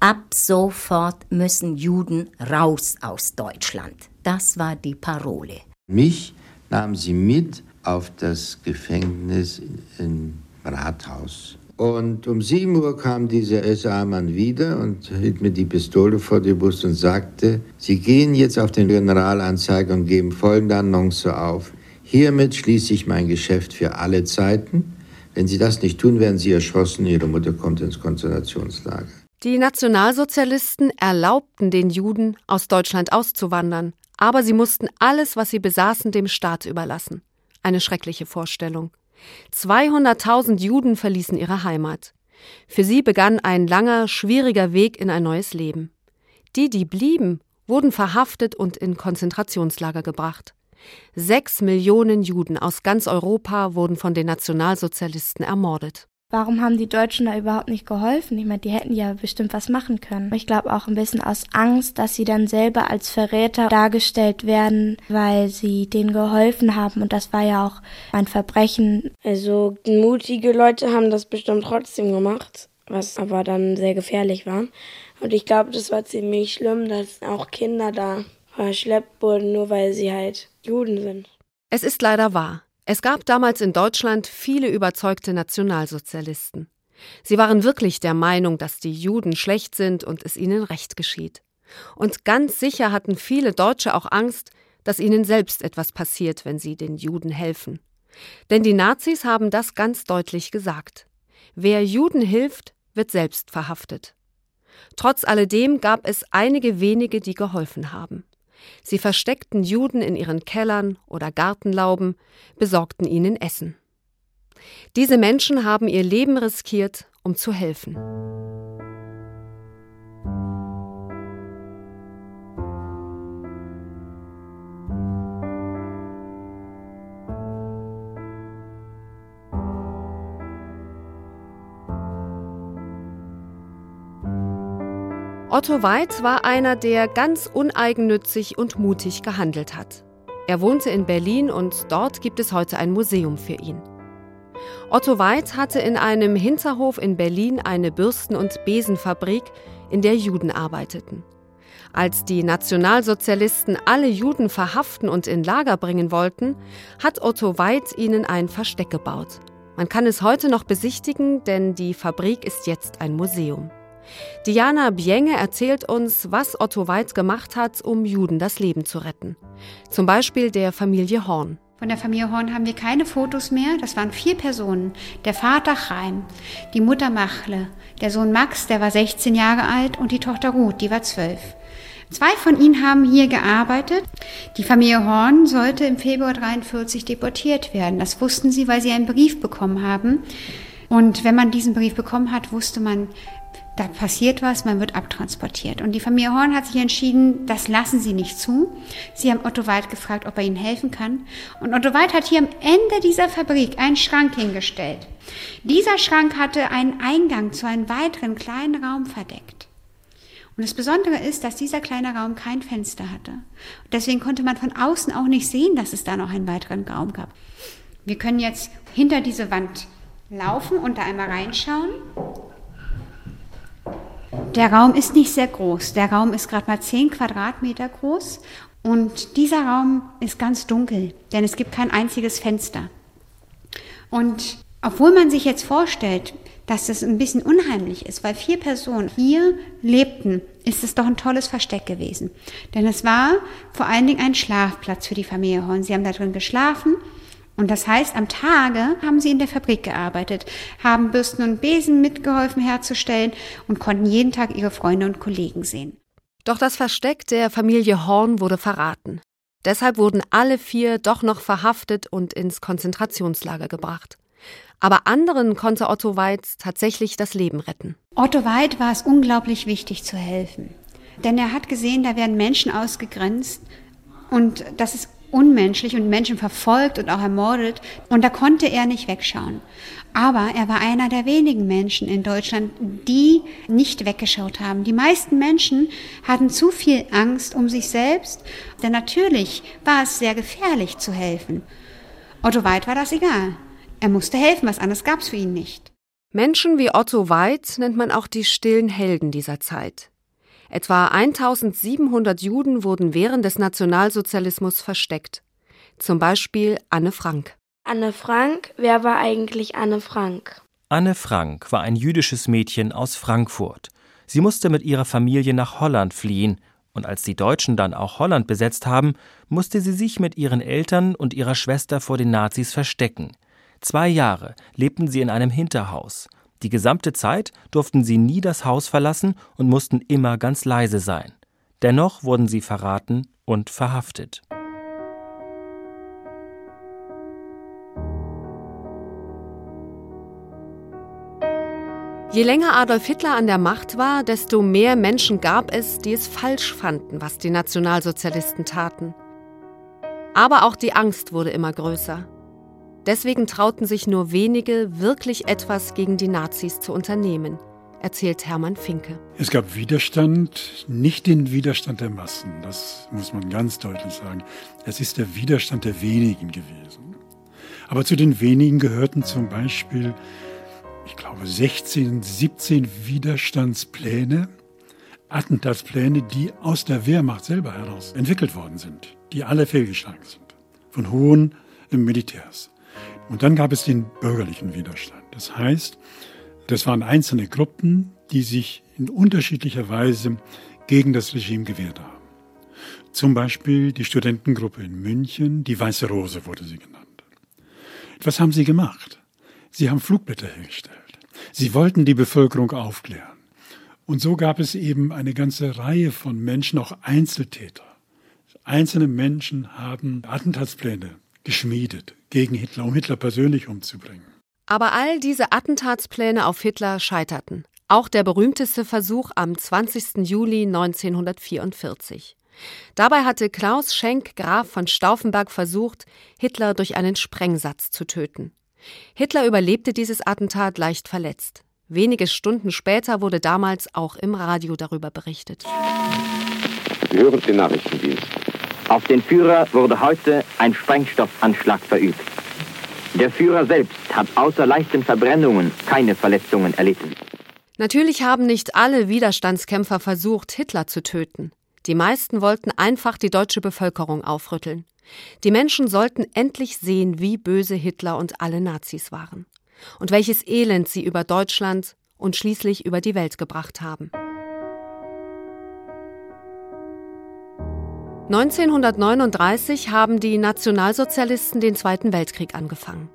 ab sofort müssen Juden raus aus Deutschland. Das war die Parole. Mich nahm sie mit auf das Gefängnis im Rathaus und um 7 Uhr kam dieser SA-Mann wieder und hielt mir die Pistole vor die Brust und sagte, Sie gehen jetzt auf den Generalanzeiger und geben folgende Annonce auf. Hiermit schließe ich mein Geschäft für alle Zeiten. Wenn Sie das nicht tun, werden Sie erschossen. Ihre Mutter kommt ins Konzentrationslager. Die Nationalsozialisten erlaubten den Juden, aus Deutschland auszuwandern, aber sie mussten alles, was sie besaßen, dem Staat überlassen. Eine schreckliche Vorstellung. 200.000 Juden verließen ihre Heimat. Für sie begann ein langer, schwieriger Weg in ein neues Leben. Die, die blieben, wurden verhaftet und in Konzentrationslager gebracht. Sechs Millionen Juden aus ganz Europa wurden von den Nationalsozialisten ermordet. Warum haben die Deutschen da überhaupt nicht geholfen? Ich meine, die hätten ja bestimmt was machen können. Ich glaube auch ein bisschen aus Angst, dass sie dann selber als Verräter dargestellt werden, weil sie denen geholfen haben. Und das war ja auch ein Verbrechen. Also mutige Leute haben das bestimmt trotzdem gemacht, was aber dann sehr gefährlich war. Und ich glaube, das war ziemlich schlimm, dass auch Kinder da verschleppt wurden, nur weil sie halt Juden sind. Es ist leider wahr. Es gab damals in Deutschland viele überzeugte Nationalsozialisten. Sie waren wirklich der Meinung, dass die Juden schlecht sind und es ihnen recht geschieht. Und ganz sicher hatten viele Deutsche auch Angst, dass ihnen selbst etwas passiert, wenn sie den Juden helfen. Denn die Nazis haben das ganz deutlich gesagt. Wer Juden hilft, wird selbst verhaftet. Trotz alledem gab es einige wenige, die geholfen haben. Sie versteckten Juden in ihren Kellern oder Gartenlauben, besorgten ihnen Essen. Diese Menschen haben ihr Leben riskiert, um zu helfen. Otto Weid war einer, der ganz uneigennützig und mutig gehandelt hat. Er wohnte in Berlin und dort gibt es heute ein Museum für ihn. Otto Weid hatte in einem Hinterhof in Berlin eine Bürsten- und Besenfabrik, in der Juden arbeiteten. Als die Nationalsozialisten alle Juden verhaften und in Lager bringen wollten, hat Otto Weid ihnen ein Versteck gebaut. Man kann es heute noch besichtigen, denn die Fabrik ist jetzt ein Museum. Diana Bienge erzählt uns, was Otto Weid gemacht hat, um Juden das Leben zu retten. Zum Beispiel der Familie Horn. Von der Familie Horn haben wir keine Fotos mehr. Das waren vier Personen. Der Vater Chaim, die Mutter Machle, der Sohn Max, der war 16 Jahre alt und die Tochter Ruth, die war 12. Zwei von ihnen haben hier gearbeitet. Die Familie Horn sollte im Februar 43 deportiert werden. Das wussten sie, weil sie einen Brief bekommen haben. Und wenn man diesen Brief bekommen hat, wusste man, da passiert was, man wird abtransportiert. Und die Familie Horn hat sich entschieden, das lassen sie nicht zu. Sie haben Otto Weid gefragt, ob er ihnen helfen kann. Und Otto Weid hat hier am Ende dieser Fabrik einen Schrank hingestellt. Dieser Schrank hatte einen Eingang zu einem weiteren kleinen Raum verdeckt. Und das Besondere ist, dass dieser kleine Raum kein Fenster hatte. Deswegen konnte man von außen auch nicht sehen, dass es da noch einen weiteren Raum gab. Wir können jetzt hinter diese Wand laufen und da einmal reinschauen. Der Raum ist nicht sehr groß. Der Raum ist gerade mal 10 Quadratmeter groß und dieser Raum ist ganz dunkel, denn es gibt kein einziges Fenster. Und obwohl man sich jetzt vorstellt, dass es ein bisschen unheimlich ist, weil vier Personen hier lebten, ist es doch ein tolles Versteck gewesen. Denn es war vor allen Dingen ein Schlafplatz für die Familie Horn. Sie haben da drin geschlafen und das heißt, am Tage haben sie in der Fabrik gearbeitet, haben Bürsten und Besen mitgeholfen herzustellen und konnten jeden Tag ihre Freunde und Kollegen sehen. Doch das Versteck der Familie Horn wurde verraten. Deshalb wurden alle vier doch noch verhaftet und ins Konzentrationslager gebracht. Aber anderen konnte Otto Weid tatsächlich das Leben retten. Otto Weid war es unglaublich wichtig zu helfen. Denn er hat gesehen, da werden Menschen ausgegrenzt und das ist unmenschlich und Menschen verfolgt und auch ermordet. Und da konnte er nicht wegschauen. Aber er war einer der wenigen Menschen in Deutschland, die nicht weggeschaut haben. Die meisten Menschen hatten zu viel Angst um sich selbst, denn natürlich war es sehr gefährlich zu helfen. Otto Weid war das egal. Er musste helfen, was anderes gab es für ihn nicht. Menschen wie Otto Weid nennt man auch die stillen Helden dieser Zeit. Etwa 1700 Juden wurden während des Nationalsozialismus versteckt. Zum Beispiel Anne Frank. Anne Frank, wer war eigentlich Anne Frank? Anne Frank war ein jüdisches Mädchen aus Frankfurt. Sie musste mit ihrer Familie nach Holland fliehen, und als die Deutschen dann auch Holland besetzt haben, musste sie sich mit ihren Eltern und ihrer Schwester vor den Nazis verstecken. Zwei Jahre lebten sie in einem Hinterhaus. Die gesamte Zeit durften sie nie das Haus verlassen und mussten immer ganz leise sein. Dennoch wurden sie verraten und verhaftet. Je länger Adolf Hitler an der Macht war, desto mehr Menschen gab es, die es falsch fanden, was die Nationalsozialisten taten. Aber auch die Angst wurde immer größer. Deswegen trauten sich nur wenige, wirklich etwas gegen die Nazis zu unternehmen, erzählt Hermann Finke. Es gab Widerstand, nicht den Widerstand der Massen, das muss man ganz deutlich sagen. Es ist der Widerstand der wenigen gewesen. Aber zu den wenigen gehörten zum Beispiel, ich glaube, 16, 17 Widerstandspläne, Attentatspläne, die aus der Wehrmacht selber heraus entwickelt worden sind, die alle fehlgeschlagen sind, von hohen Militärs. Und dann gab es den bürgerlichen Widerstand. Das heißt, das waren einzelne Gruppen, die sich in unterschiedlicher Weise gegen das Regime gewehrt haben. Zum Beispiel die Studentengruppe in München, die Weiße Rose wurde sie genannt. Was haben sie gemacht? Sie haben Flugblätter hergestellt. Sie wollten die Bevölkerung aufklären. Und so gab es eben eine ganze Reihe von Menschen, auch Einzeltäter. Einzelne Menschen haben Attentatspläne geschmiedet gegen Hitler, um Hitler persönlich umzubringen. Aber all diese Attentatspläne auf Hitler scheiterten. Auch der berühmteste Versuch am 20. Juli 1944. Dabei hatte Klaus Schenk Graf von Stauffenberg versucht, Hitler durch einen Sprengsatz zu töten. Hitler überlebte dieses Attentat leicht verletzt. Wenige Stunden später wurde damals auch im Radio darüber berichtet. Sie hören den Nachrichtendienst. Auf den Führer wurde heute ein Sprengstoffanschlag verübt. Der Führer selbst hat außer leichten Verbrennungen keine Verletzungen erlitten. Natürlich haben nicht alle Widerstandskämpfer versucht, Hitler zu töten. Die meisten wollten einfach die deutsche Bevölkerung aufrütteln. Die Menschen sollten endlich sehen, wie böse Hitler und alle Nazis waren. Und welches Elend sie über Deutschland und schließlich über die Welt gebracht haben. 1939 haben die Nationalsozialisten den Zweiten Weltkrieg angefangen.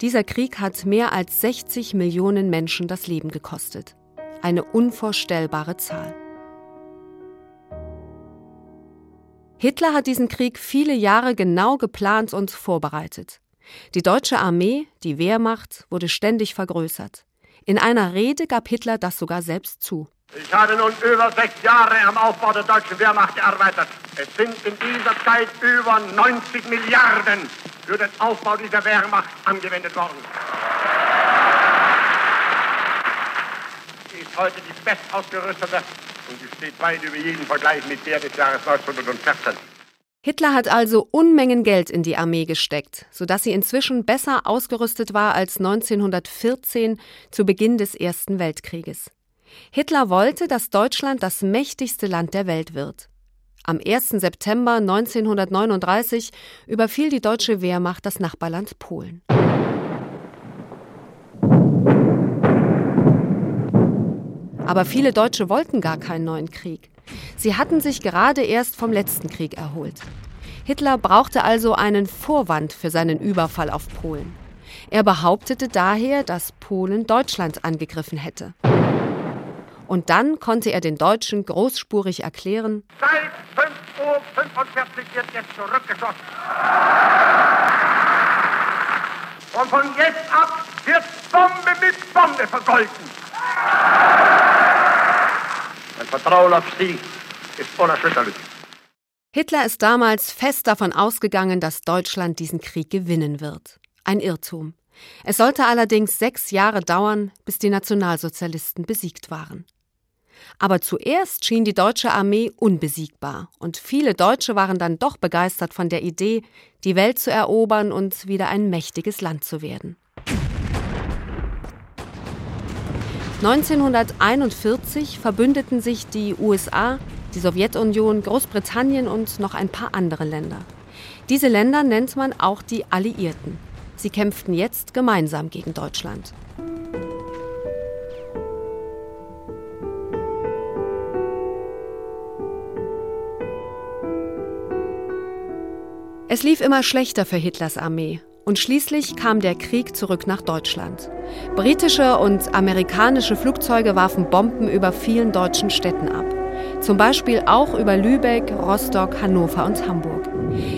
Dieser Krieg hat mehr als 60 Millionen Menschen das Leben gekostet. Eine unvorstellbare Zahl. Hitler hat diesen Krieg viele Jahre genau geplant und vorbereitet. Die deutsche Armee, die Wehrmacht, wurde ständig vergrößert. In einer Rede gab Hitler das sogar selbst zu. Ich habe nun über sechs Jahre am Aufbau der deutschen Wehrmacht gearbeitet. Es sind in dieser Zeit über 90 Milliarden für den Aufbau dieser Wehrmacht angewendet worden. Sie ist heute die bestausgerüstete und sie steht weit über jeden Vergleich mit der des Jahres 1914. Hitler hat also Unmengen Geld in die Armee gesteckt, sodass sie inzwischen besser ausgerüstet war als 1914 zu Beginn des Ersten Weltkrieges. Hitler wollte, dass Deutschland das mächtigste Land der Welt wird. Am 1. September 1939 überfiel die deutsche Wehrmacht das Nachbarland Polen. Aber viele Deutsche wollten gar keinen neuen Krieg. Sie hatten sich gerade erst vom letzten Krieg erholt. Hitler brauchte also einen Vorwand für seinen Überfall auf Polen. Er behauptete daher, dass Polen Deutschland angegriffen hätte. Und dann konnte er den Deutschen großspurig erklären, Seit 5.45 Uhr wird jetzt zurückgeschossen. Und von jetzt ab wird Bombe mit Bombe vergolten. Mein Vertrauen auf Sie ist unerschütterlich. Hitler ist damals fest davon ausgegangen, dass Deutschland diesen Krieg gewinnen wird. Ein Irrtum. Es sollte allerdings sechs Jahre dauern, bis die Nationalsozialisten besiegt waren. Aber zuerst schien die deutsche Armee unbesiegbar, und viele Deutsche waren dann doch begeistert von der Idee, die Welt zu erobern und wieder ein mächtiges Land zu werden. 1941 verbündeten sich die USA, die Sowjetunion, Großbritannien und noch ein paar andere Länder. Diese Länder nennt man auch die Alliierten. Sie kämpften jetzt gemeinsam gegen Deutschland. Es lief immer schlechter für Hitlers Armee. Und schließlich kam der Krieg zurück nach Deutschland. Britische und amerikanische Flugzeuge warfen Bomben über vielen deutschen Städten ab. Zum Beispiel auch über Lübeck, Rostock, Hannover und Hamburg.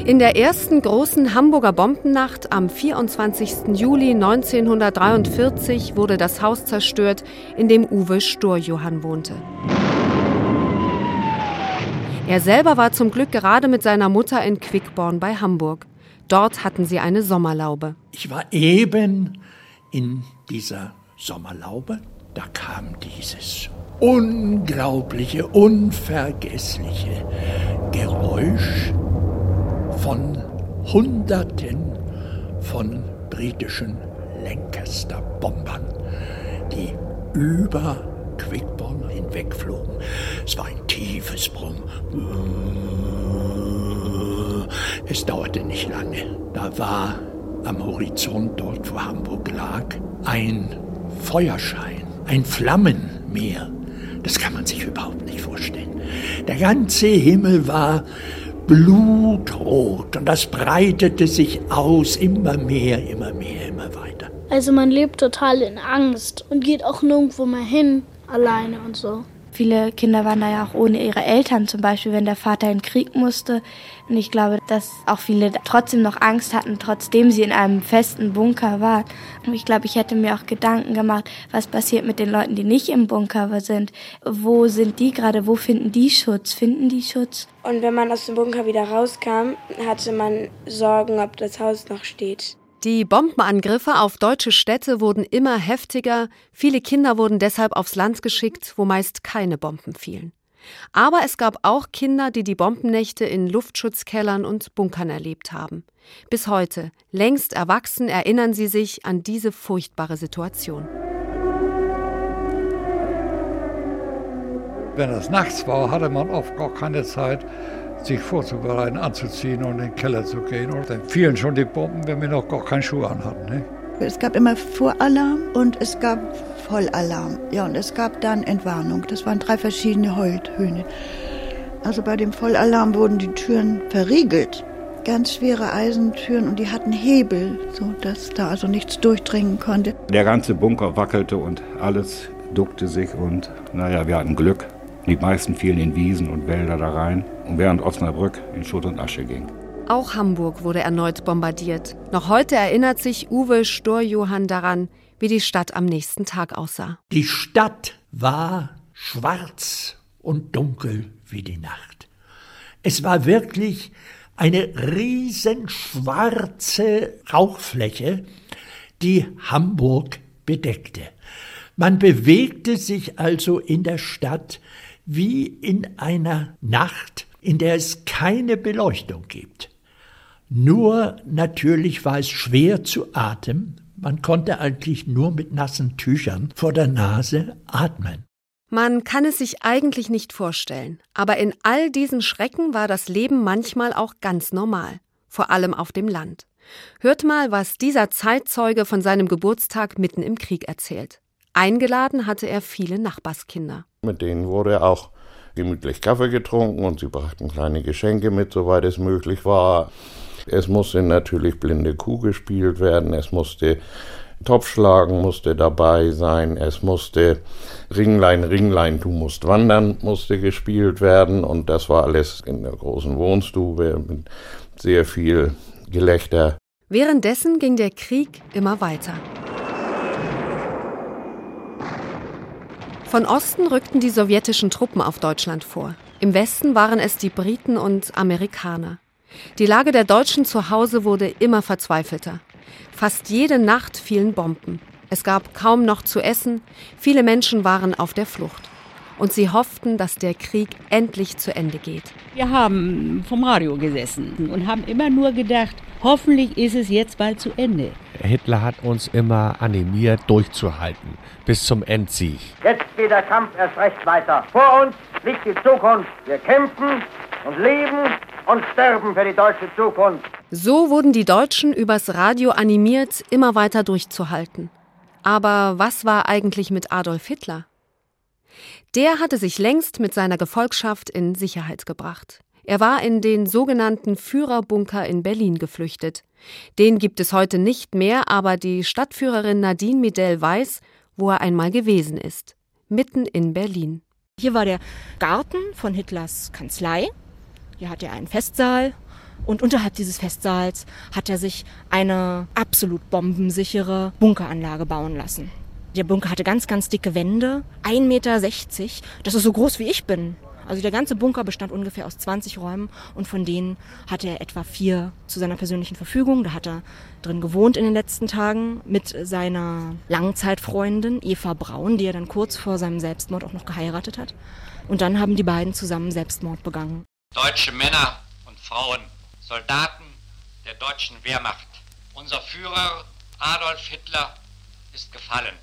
In der ersten großen Hamburger Bombennacht am 24. Juli 1943 wurde das Haus zerstört, in dem Uwe Sturjohann wohnte. Er selber war zum Glück gerade mit seiner Mutter in Quickborn bei Hamburg. Dort hatten sie eine Sommerlaube. Ich war eben in dieser Sommerlaube. Da kam dieses unglaubliche, unvergessliche Geräusch von Hunderten von britischen Lancaster-Bombern, die über Quickborn hinwegflogen. Es war ein tiefes Brummen. Es dauerte nicht lange. Da war am Horizont, dort wo Hamburg lag, ein Feuerschein, ein Flammenmeer. Das kann man sich überhaupt nicht vorstellen. Der ganze Himmel war blutrot und das breitete sich aus, immer mehr, immer mehr, immer weiter. Also man lebt total in Angst und geht auch nirgendwo mehr hin, alleine und so. Viele Kinder waren da ja auch ohne ihre Eltern, zum Beispiel, wenn der Vater in den Krieg musste. Und ich glaube, dass auch viele trotzdem noch Angst hatten, trotzdem sie in einem festen Bunker waren. Und ich glaube, ich hätte mir auch Gedanken gemacht, was passiert mit den Leuten, die nicht im Bunker sind. Wo sind die gerade? Wo finden die Schutz? Finden die Schutz? Und wenn man aus dem Bunker wieder rauskam, hatte man Sorgen, ob das Haus noch steht. Die Bombenangriffe auf deutsche Städte wurden immer heftiger, viele Kinder wurden deshalb aufs Land geschickt, wo meist keine Bomben fielen. Aber es gab auch Kinder, die die Bombennächte in Luftschutzkellern und Bunkern erlebt haben. Bis heute, längst erwachsen, erinnern sie sich an diese furchtbare Situation. Wenn es nachts war, hatte man oft gar keine Zeit, sich vorzubereiten, anzuziehen und in den Keller zu gehen. Und dann fielen schon die Bomben, wenn wir noch gar keine Schuhe anhatten. Ne? Es gab immer Voralarm und es gab Vollalarm. Ja, und es gab dann Entwarnung. Das waren drei verschiedene Heultöne. Also bei dem Vollalarm wurden die Türen verriegelt. Ganz schwere Eisentüren und die hatten Hebel, sodass da also nichts durchdringen konnte. Der ganze Bunker wackelte und alles duckte sich und naja, wir hatten Glück. Die meisten fielen in Wiesen und Wälder da rein während Osnabrück in Schutt und Asche ging. Auch Hamburg wurde erneut bombardiert. Noch heute erinnert sich Uwe Storjohann daran, wie die Stadt am nächsten Tag aussah. Die Stadt war schwarz und dunkel wie die Nacht. Es war wirklich eine riesenschwarze Rauchfläche, die Hamburg bedeckte. Man bewegte sich also in der Stadt wie in einer Nacht, in der es keine Beleuchtung gibt. Nur natürlich war es schwer zu atmen, man konnte eigentlich nur mit nassen Tüchern vor der Nase atmen. Man kann es sich eigentlich nicht vorstellen, aber in all diesen Schrecken war das Leben manchmal auch ganz normal, vor allem auf dem Land. Hört mal, was dieser Zeitzeuge von seinem Geburtstag mitten im Krieg erzählt. Eingeladen hatte er viele Nachbarskinder. Mit denen wurde auch gemütlich Kaffee getrunken und sie brachten kleine Geschenke mit, soweit es möglich war. Es musste natürlich blinde Kuh gespielt werden, es musste Topfschlagen musste dabei sein, es musste Ringlein, Ringlein, du musst wandern, musste gespielt werden und das war alles in der großen Wohnstube mit sehr viel Gelächter. Währenddessen ging der Krieg immer weiter. Von Osten rückten die sowjetischen Truppen auf Deutschland vor. Im Westen waren es die Briten und Amerikaner. Die Lage der Deutschen zu Hause wurde immer verzweifelter. Fast jede Nacht fielen Bomben. Es gab kaum noch zu essen, viele Menschen waren auf der Flucht. Und sie hofften, dass der Krieg endlich zu Ende geht. Wir haben vom Radio gesessen und haben immer nur gedacht, hoffentlich ist es jetzt bald zu Ende. Hitler hat uns immer animiert, durchzuhalten, bis zum Endsieg. Jetzt geht der Kampf erst recht weiter. Vor uns liegt die Zukunft. Wir kämpfen und leben und sterben für die deutsche Zukunft. So wurden die Deutschen übers Radio animiert, immer weiter durchzuhalten. Aber was war eigentlich mit Adolf Hitler? Der hatte sich längst mit seiner Gefolgschaft in Sicherheit gebracht. Er war in den sogenannten Führerbunker in Berlin geflüchtet. Den gibt es heute nicht mehr, aber die Stadtführerin Nadine Midell weiß, wo er einmal gewesen ist. Mitten in Berlin. Hier war der Garten von Hitlers Kanzlei. Hier hat er einen Festsaal. Und unterhalb dieses Festsaals hat er sich eine absolut bombensichere Bunkeranlage bauen lassen. Der Bunker hatte ganz, ganz dicke Wände, 1,60 Meter. Das ist so groß wie ich bin. Also der ganze Bunker bestand ungefähr aus 20 Räumen und von denen hatte er etwa vier zu seiner persönlichen Verfügung. Da hat er drin gewohnt in den letzten Tagen mit seiner Langzeitfreundin Eva Braun, die er dann kurz vor seinem Selbstmord auch noch geheiratet hat. Und dann haben die beiden zusammen Selbstmord begangen. Deutsche Männer und Frauen, Soldaten der deutschen Wehrmacht. Unser Führer Adolf Hitler ist gefallen.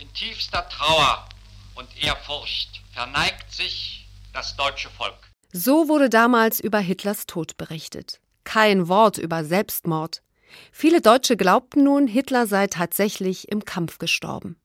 In tiefster Trauer und Ehrfurcht verneigt sich das deutsche Volk. So wurde damals über Hitlers Tod berichtet. Kein Wort über Selbstmord. Viele Deutsche glaubten nun, Hitler sei tatsächlich im Kampf gestorben.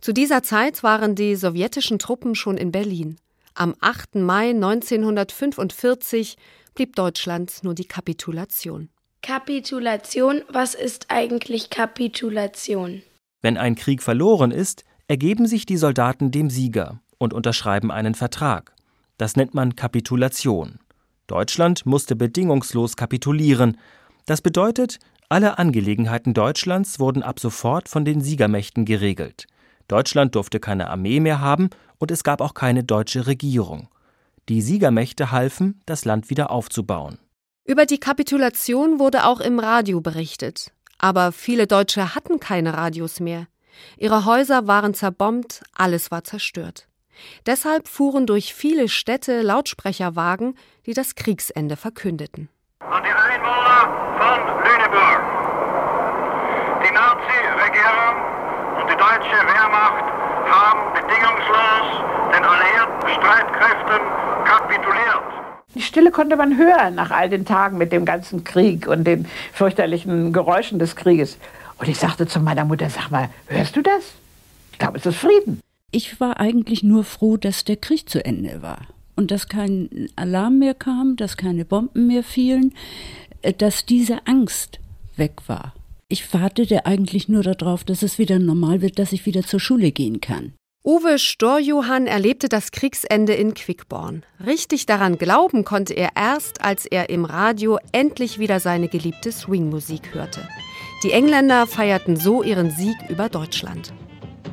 Zu dieser Zeit waren die sowjetischen Truppen schon in Berlin. Am 8. Mai 1945 blieb Deutschland nur die Kapitulation. Kapitulation, was ist eigentlich Kapitulation? Wenn ein Krieg verloren ist, ergeben sich die Soldaten dem Sieger. und unterschreiben einen Vertrag. Das nennt man Kapitulation. Deutschland musste bedingungslos kapitulieren. Das bedeutet, alle Angelegenheiten Deutschlands wurden ab sofort von den Siegermächten geregelt. Deutschland durfte keine Armee mehr haben und es gab auch keine deutsche Regierung. Die Siegermächte halfen, das Land wieder aufzubauen. Über die Kapitulation wurde auch im Radio berichtet. Aber viele Deutsche hatten keine Radios mehr. Ihre Häuser waren zerbombt, alles war zerstört. Deshalb fuhren durch viele Städte Lautsprecherwagen, die das Kriegsende verkündeten. An die Einwohner von Lüneburg. Die Nazi-Regierung und die deutsche Wehrmacht haben bedingungslos den alliierten Streitkräften kapituliert. Die Stille konnte man hören nach all den Tagen mit dem ganzen Krieg und den fürchterlichen Geräuschen des Krieges. Und ich sagte zu meiner Mutter, sag mal, hörst du das? Ich glaube, es ist Frieden. Ich war eigentlich nur froh, dass der Krieg zu Ende war und dass kein Alarm mehr kam, dass keine Bomben mehr fielen, äh, dass diese Angst weg war. Ich wartete eigentlich nur darauf, dass es wieder normal wird, dass ich wieder zur Schule gehen kann. Uwe Storjohann erlebte das Kriegsende in Quickborn. Richtig daran glauben konnte er erst, als er im Radio endlich wieder seine geliebte Swingmusik hörte. Die Engländer feierten so ihren Sieg über Deutschland.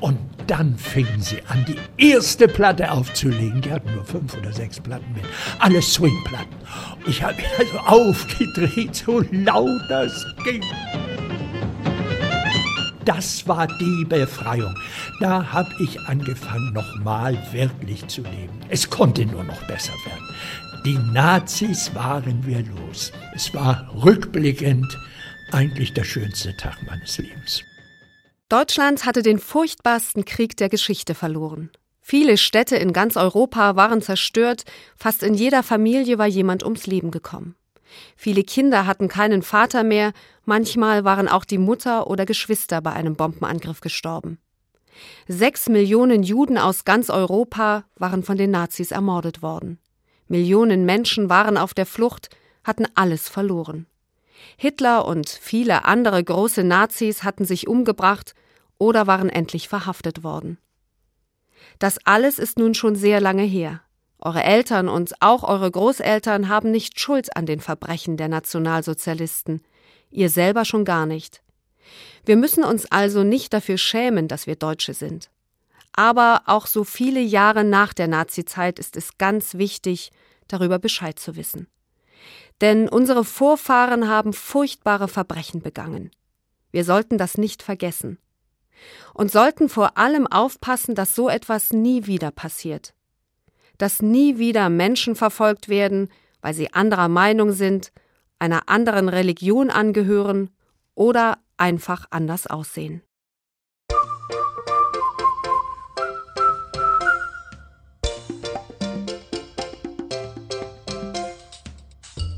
Und dann fingen sie an, die erste Platte aufzulegen. Die hatten nur fünf oder sechs Platten mit. Alle Swingplatten. Ich habe mich also aufgedreht, so laut das ging. Das war die Befreiung. Da habe ich angefangen, nochmal wirklich zu leben. Es konnte nur noch besser werden. Die Nazis waren wir los. Es war rückblickend eigentlich der schönste Tag meines Lebens. Deutschland hatte den furchtbarsten Krieg der Geschichte verloren. Viele Städte in ganz Europa waren zerstört, fast in jeder Familie war jemand ums Leben gekommen. Viele Kinder hatten keinen Vater mehr, manchmal waren auch die Mutter oder Geschwister bei einem Bombenangriff gestorben. Sechs Millionen Juden aus ganz Europa waren von den Nazis ermordet worden. Millionen Menschen waren auf der Flucht, hatten alles verloren. Hitler und viele andere große Nazis hatten sich umgebracht oder waren endlich verhaftet worden. Das alles ist nun schon sehr lange her. Eure Eltern und auch eure Großeltern haben nicht Schuld an den Verbrechen der Nationalsozialisten, ihr selber schon gar nicht. Wir müssen uns also nicht dafür schämen, dass wir Deutsche sind. Aber auch so viele Jahre nach der Nazizeit ist es ganz wichtig, darüber Bescheid zu wissen. Denn unsere Vorfahren haben furchtbare Verbrechen begangen. Wir sollten das nicht vergessen. Und sollten vor allem aufpassen, dass so etwas nie wieder passiert dass nie wieder Menschen verfolgt werden, weil sie anderer Meinung sind, einer anderen Religion angehören oder einfach anders aussehen.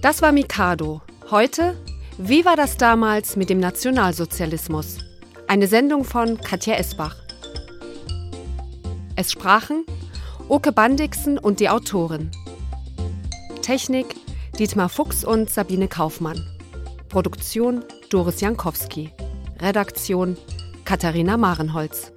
Das war Mikado. Heute, wie war das damals mit dem Nationalsozialismus? Eine Sendung von Katja Esbach. Es sprachen Oke Bandixen und die Autorin. Technik Dietmar Fuchs und Sabine Kaufmann. Produktion Doris Jankowski. Redaktion Katharina Marenholz.